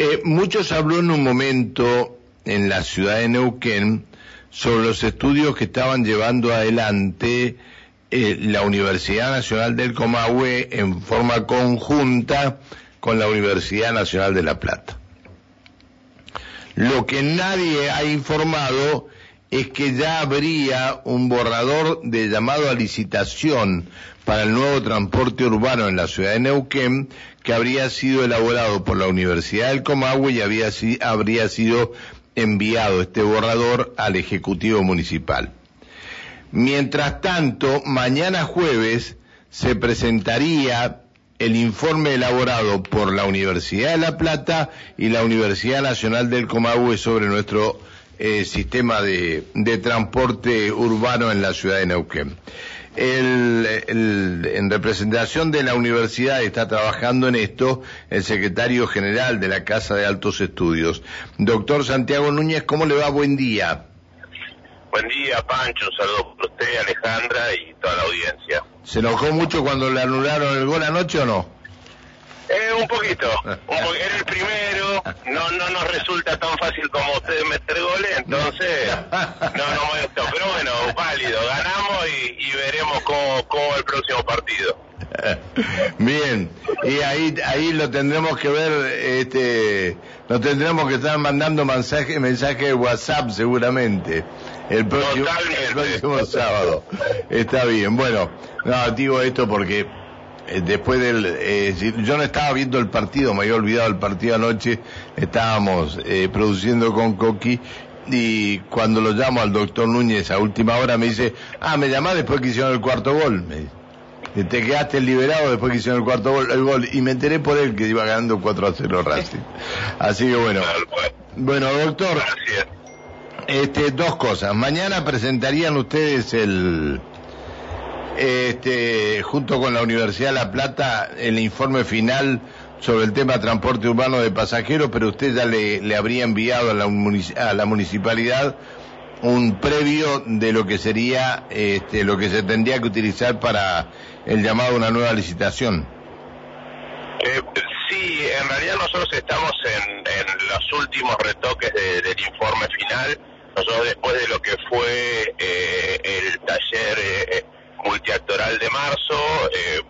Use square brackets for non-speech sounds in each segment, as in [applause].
Eh, muchos habló en un momento en la ciudad de Neuquén sobre los estudios que estaban llevando adelante eh, la Universidad Nacional del Comahue en forma conjunta con la Universidad Nacional de La Plata. Lo que nadie ha informado es que ya habría un borrador de llamado a licitación para el nuevo transporte urbano en la ciudad de Neuquén que habría sido elaborado por la Universidad del Comahue y había, habría sido enviado este borrador al Ejecutivo Municipal. Mientras tanto, mañana jueves se presentaría el informe elaborado por la Universidad de La Plata y la Universidad Nacional del Comahue sobre nuestro eh, sistema de, transporte urbano en la ciudad de Neuquén. en representación de la universidad está trabajando en esto el secretario general de la Casa de Altos Estudios. Doctor Santiago Núñez, ¿cómo le va? Buen día. Buen día, Pancho. Un saludo por usted, Alejandra y toda la audiencia. ¿Se enojó mucho cuando le anularon el gol anoche o no? Eh, un poquito, [laughs] era el primero, no no nos resulta tan fácil como ustedes meter goles, entonces no no molesto, pero bueno, válido, ganamos y, veremos cómo, cómo el próximo partido. [laughs] Bien, y ahí ahí lo tendremos que ver, este, nos tendremos que estar mandando mensaje mensaje de WhatsApp seguramente. El próximo, el próximo sábado. Está bien, bueno, no digo esto porque después del eh, yo no estaba viendo el partido me había olvidado el partido anoche estábamos eh, produciendo con Coqui y cuando lo llamo al doctor Núñez a última hora me dice ah me llamás después que hicieron el cuarto gol me dice. te quedaste liberado después que hicieron el cuarto gol, el gol y me enteré por él que iba ganando 4 a 0 Racing. Así que bueno. Bueno doctor este dos cosas. Mañana presentarían ustedes el este, junto con la Universidad de La Plata, el informe final sobre el tema transporte urbano de pasajeros, pero usted ya le, habría enviado a la, a la, municipalidad un previo de lo que sería este, lo que se tendría que utilizar para el llamado a una nueva licitación. Eh, sí, en realidad nosotros estamos en, los últimos retoques del informe final. Nosotros después de lo que fue eh, el taller multiactoral de marzo, eh,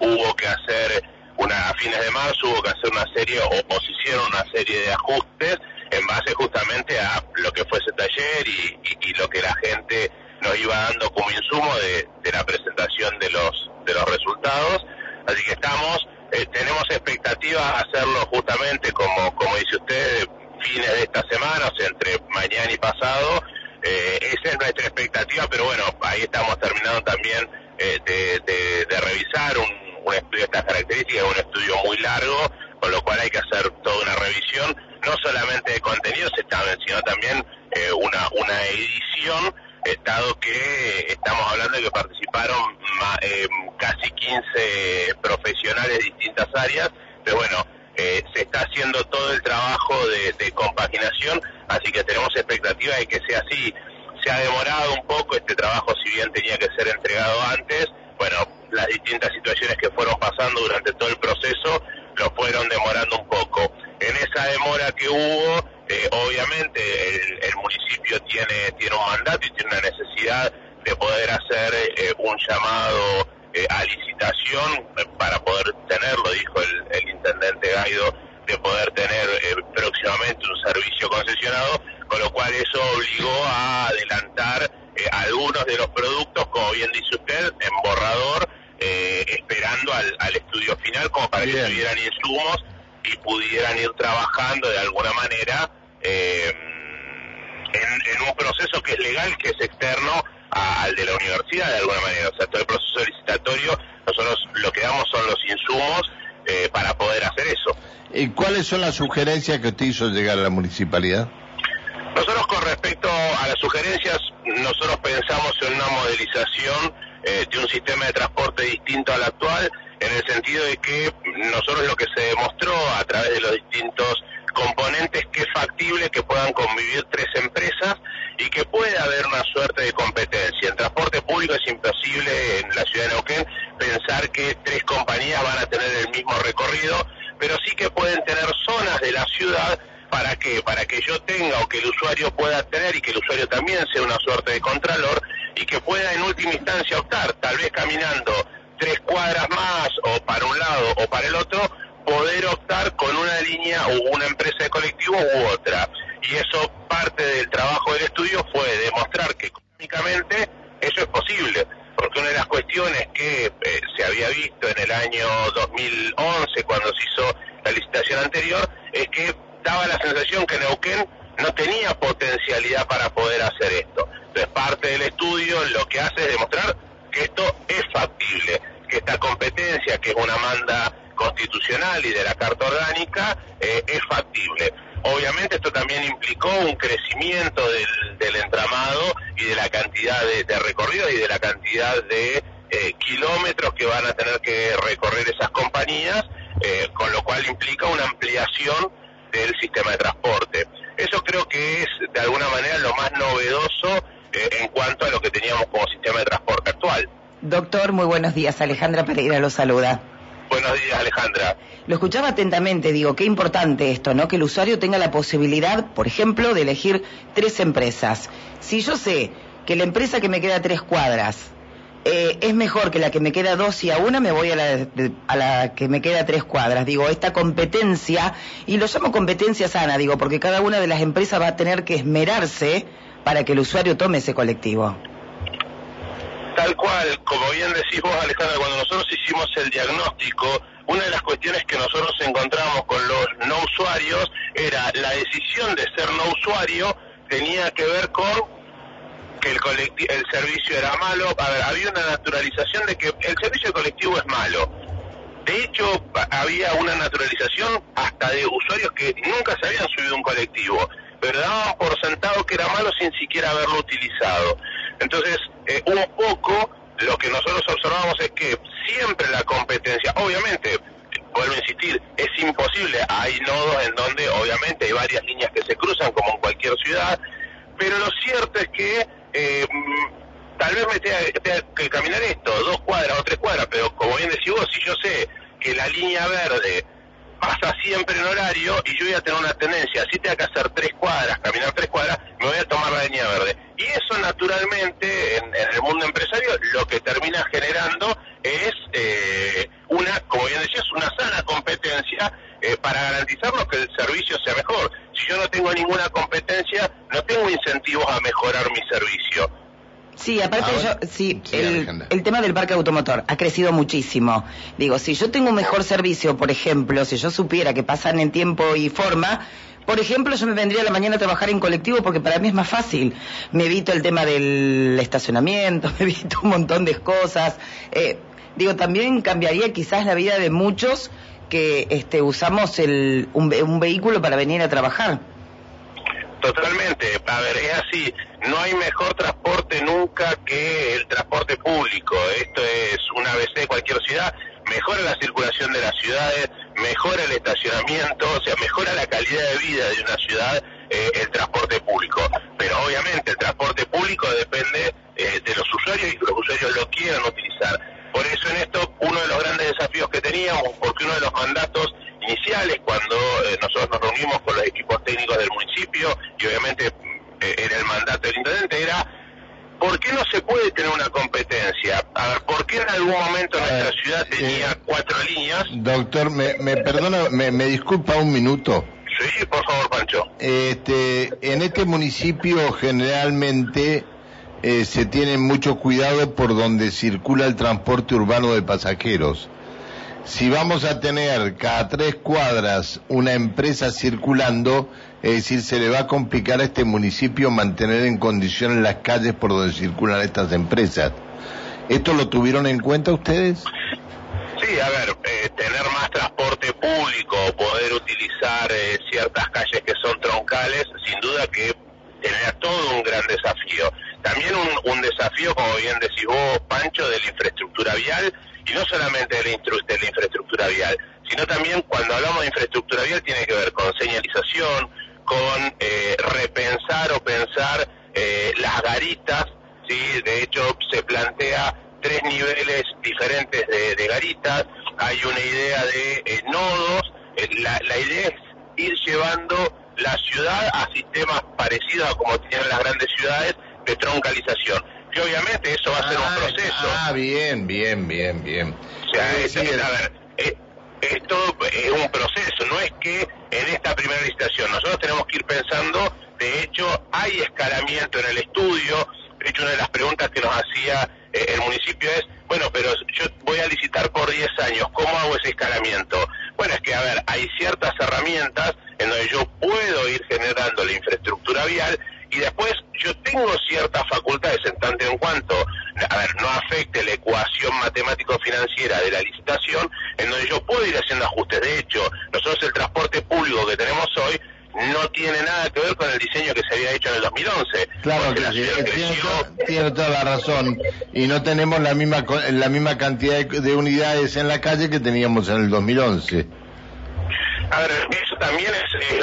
hubo que hacer, una, a fines de marzo hubo que hacer una serie, o, hicieron una serie de ajustes en base justamente a lo que fue ese taller y, lo que la gente nos iba dando como insumo de, la presentación de los, de los resultados. Así que estamos, eh, tenemos expectativas de hacerlo justamente como, como dice usted, fines de esta semana, o sea, entre mañana y pasado, eh, esa es nuestra expectativa, pero bueno, ahí estamos terminando también eh, de, revisar un, estudio de estas características, un estudio muy largo, con lo cual hay que hacer toda una revisión, no solamente de contenidos, sino también eh, una, una edición, dado que estamos hablando de que participaron casi 15 profesionales de distintas áreas, pero bueno, se está haciendo todo el trabajo de compaginación así que tenemos expectativa de que sea así. Se ha demorado un poco este trabajo, si bien tenía que ser entregado antes, bueno, las distintas situaciones que fueron pasando durante todo el proceso lo fueron demorando un poco. En esa demora que hubo, eh, obviamente el, municipio tiene, tiene un mandato y tiene una necesidad de poder hacer eh, un llamado eh, a licitación para poder tenerlo, dijo el, intendente Gaido, de poder tener próximamente un servicio concesionado, con lo cual eso obligó a adelantar eh, algunos de los productos, como bien dice usted, en borrador, eh, esperando al, estudio final como para que tuvieran insumos y pudieran ir trabajando de alguna manera en, un proceso que es legal, que es externo al de la universidad de alguna manera. O sea, todo el proceso licitatorio, nosotros lo que damos son los insumos para poder hacer eso. ¿Y cuáles son las sugerencias que usted hizo llegar a la municipalidad? Respecto a las sugerencias, nosotros pensamos en una modelización eh, de un sistema de transporte distinto al actual, en el sentido de que nosotros lo que se demostró a través de los distintos componentes que es factible que puedan convivir tres empresas y que puede haber una suerte de competencia. En transporte público es imposible en la ciudad de Neuquén pensar que tres compañías van a tener el mismo recorrido pero sí que pueden tener zonas de la ciudad ¿Para qué? Para que yo tenga o que el usuario pueda tener y que el usuario también sea una suerte de contralor y que pueda en última instancia optar, tal vez caminando tres cuadras más o para un lado o para el otro, poder optar con una línea o una empresa de colectivo u otra. Y eso parte del trabajo del estudio fue demostrar que económicamente eso es posible porque una de las cuestiones que eh, se había visto en el año 2011 cuando se hizo la licitación anterior es que daba la sensación que Neuquén no tenía potencialidad para poder hacer esto. Entonces, parte del estudio lo que hace es demostrar que esto es factible, que esta competencia, que es una manda constitucional y de la Carta Orgánica, eh, es factible. Obviamente esto también implicó un crecimiento del, entramado y de la cantidad de, recorridos y de la cantidad de eh, kilómetros que van a tener que recorrer esas compañías, eh, con lo cual implica una ampliación del sistema de transporte. Eso creo que es de alguna manera lo más novedoso eh, en cuanto a lo que teníamos como sistema de transporte actual. Doctor, muy buenos días. Alejandra Pereira lo saluda. Buenos días, Alejandra. Lo escuchaba atentamente, digo, qué importante esto, ¿no? Que el usuario tenga la posibilidad, por ejemplo, de elegir tres empresas. Si yo sé que la empresa que me queda a tres cuadras eh, es mejor que la que me queda dos y a una me voy a la, a la que me queda tres cuadras. Digo, esta competencia, y lo llamo competencia sana, digo, porque cada una de las empresas va a tener que esmerarse para que el usuario tome ese colectivo. Tal cual, como bien decís vos, Alejandra, cuando nosotros hicimos el diagnóstico, una de las cuestiones que nosotros encontramos con los no usuarios era la decisión de ser no usuario tenía que ver con que el, el servicio era malo. A ver, había una naturalización de que el servicio colectivo es malo. De hecho, había una naturalización hasta de usuarios que nunca se habían subido un colectivo, pero daban por sentado que era malo sin siquiera haberlo utilizado. Entonces, eh, un poco lo que nosotros observamos es que siempre la competencia, obviamente, vuelvo a insistir, es imposible. Hay nodos en donde obviamente hay varias líneas que se cruzan como en cualquier ciudad, pero lo cierto es que eh, mm, tal vez me tenga, que caminar esto, dos cuadras o tres cuadras, pero como bien decís vos, si yo sé que la línea verde pasa siempre en horario y yo voy a tener una tendencia, si tengo que hacer tres cuadras, caminar tres cuadras, me voy a tomar la línea verde. Y eso naturalmente en, el mundo empresario lo que termina generando es eh, una, como bien decías, una sana competencia eh, para garantizarnos que el servicio sea mejor. Si yo no tengo ninguna competencia, no tengo incentivos a mejorar mi servicio. Sí, aparte yo, sí, el, el, tema del parque automotor ha crecido muchísimo. Digo, si yo tengo un mejor servicio, por ejemplo, si yo supiera que pasan en tiempo y forma, por ejemplo, yo me vendría a la mañana a trabajar en colectivo porque para mí es más fácil. Me evito el tema del estacionamiento, [laughs] me evito un montón de cosas. Eh, digo, también cambiaría quizás la vida de muchos que este, usamos el, un, vehículo para venir a trabajar. Totalmente, a ver, es así, no hay mejor transporte nunca que el transporte público, esto es una ABC de cualquier ciudad, mejora la circulación de las ciudades, mejora el estacionamiento, o sea, mejora la calidad de vida de una ciudad eh, el transporte público, pero obviamente el transporte público depende eh, de los usuarios y que los usuarios lo quieran utilizar. Por eso en esto uno de los grandes desafíos que teníamos, porque uno de los mandatos iniciales cuando eh, nosotros nos reunimos con los equipos técnicos del municipio y obviamente eh, era el mandato del intendente, era ¿por qué no se puede tener una competencia? A ver, ¿por qué en algún momento nuestra ciudad tenía eh, cuatro líneas? Doctor, me, me perdona, me, me disculpa un minuto. Sí, por favor, Pancho. Este, en este municipio generalmente eh, se tiene mucho cuidado por donde circula el transporte urbano de pasajeros. Si vamos a tener cada tres cuadras una empresa circulando, es decir, se le va a complicar a este municipio mantener en condiciones las calles por donde circulan estas empresas. ¿Esto lo tuvieron en cuenta ustedes? Sí, a ver, eh, tener más transporte público, poder utilizar eh, ciertas calles que son troncales, sin duda que genera todo un gran desafío. También un, desafío, como bien decís vos, Pancho, de la infraestructura vial, y no solamente de la, de la infraestructura vial, sino también cuando hablamos de infraestructura vial tiene que ver con señalización, con eh, repensar o pensar eh, las garitas, ¿sí? de hecho se plantea tres niveles diferentes de, garitas, hay una idea de eh, nodos, la, la idea es ir llevando la ciudad a sistemas parecidos a como tienen las grandes ciudades de troncalización. Que obviamente eso va a ser un ah, proceso. Ah, bien, bien, bien, bien. O sea, es, a ver, esto es un proceso, no es que en esta primera licitación nosotros tenemos que ir pensando, de hecho hay escalamiento en el estudio, de hecho una de las preguntas que nos hacía eh, el municipio es, bueno, pero yo voy a licitar por 10 años, ¿cómo hago ese escalamiento? Bueno, es que, a ver, hay ciertas herramientas en donde yo puedo ir generando la infraestructura vial y después yo tengo ciertas facultades en tanto en cuanto, a ver, no afecte la ecuación matemático-financiera de la licitación, en donde yo puedo ir haciendo ajustes. De hecho, nosotros el transporte público que tenemos hoy no tiene nada que ver con el diseño que se había hecho en el 2011. Claro que tiene, toda la razón. Y no tenemos la misma la misma cantidad de, unidades en la calle que teníamos en el 2011. A ver, eso también es eh,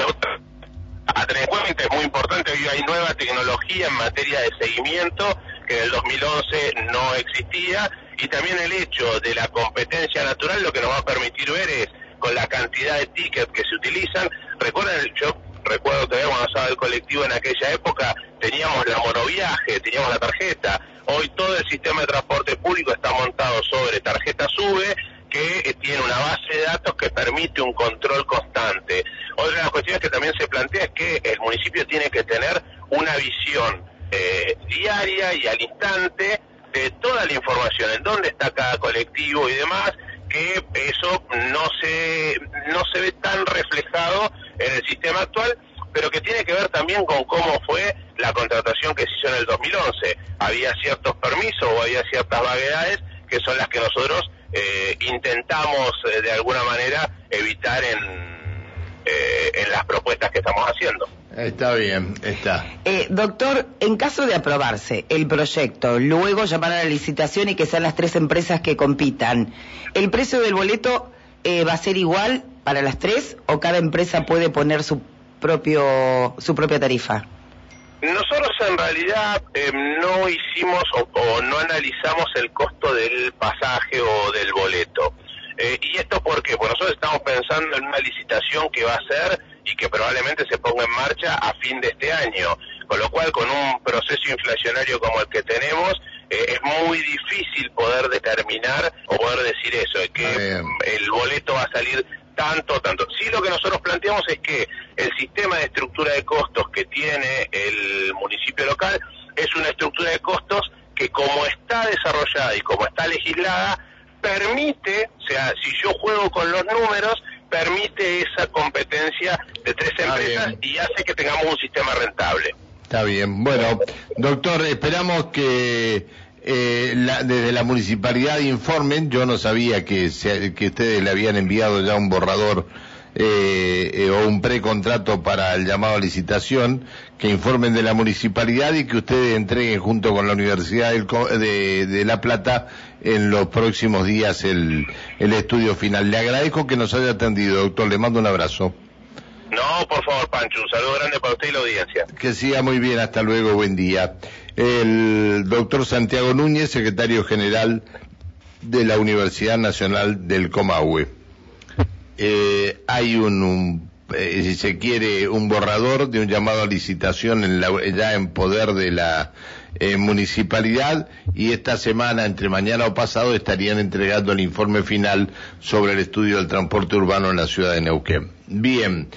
a tener en cuenta, es muy importante, hoy hay nueva tecnología en materia de seguimiento que en el 2011 no existía y también el hecho de la competencia natural lo que nos va a permitir ver es con la cantidad de tickets que se utilizan. Recuerden, yo recuerdo que habíamos estaba el colectivo en aquella época, teníamos la monoviaje, teníamos la tarjeta. Hoy todo el sistema de transporte público está montado sobre tarjeta SUBE, que eh, tiene una base de datos que permite un control constante. Otra de las cuestiones que también se plantea es que el municipio tiene que tener una visión eh, diaria y al instante de toda la información, en dónde está cada colectivo y demás, que eso no se, no se ve tan reflejado en el sistema actual, pero que tiene que ver también con cómo fue la contratación que se hizo en el 2011. Había ciertos permisos o había ciertas vaguedades que son las que nosotros eh, intentamos eh, de alguna manera evitar en, eh, en las propuestas que estamos haciendo. Está bien, está. doctor, en caso de aprobarse el proyecto, luego llamar a la licitación y que sean las tres empresas que compitan, ¿el precio del boleto va a ser igual para las tres o cada empresa puede poner su propio su propia tarifa? Nosotros en realidad em, no hicimos o, no analizamos el costo del pasaje o del boleto. Eh, ¿Y esto por qué? Pues nosotros estamos pensando en una licitación que va a ser y que probablemente se ponga en marcha a fin de este año. Con lo cual, con un proceso inflacionario como el que tenemos, eh, es muy difícil poder determinar o poder decir eso, que el boleto va a salir tanto, tanto. Sí, lo que nosotros planteamos es que el sistema de estructura de costos que tiene el municipio local es una estructura de costos que como está desarrollada y como está legislada, permite, o sea, si yo juego con los números, permite esa competencia de tres empresas y hace que tengamos un sistema rentable. Está bien. Bueno, doctor, esperamos que eh, desde la municipalidad informen, yo no sabía que, que ustedes le habían enviado ya un borrador eh, eh, o un precontrato para el llamado a licitación, que informen de la municipalidad y que ustedes entreguen junto con la Universidad de, de, La Plata en los próximos días el, el estudio final. Le agradezco que nos haya atendido, doctor, le mando un abrazo. No, por favor, Pancho, un saludo grande para usted y la audiencia. Que siga muy bien, hasta luego, buen día el doctor Santiago Núñez, secretario general de la Universidad Nacional del Comahue. Eh, hay un, eh, si se quiere, un borrador de un llamado a licitación en ya en poder de la eh, municipalidad y esta semana, entre mañana o pasado, estarían entregando el informe final sobre el estudio del transporte urbano en la ciudad de Neuquén. Bien.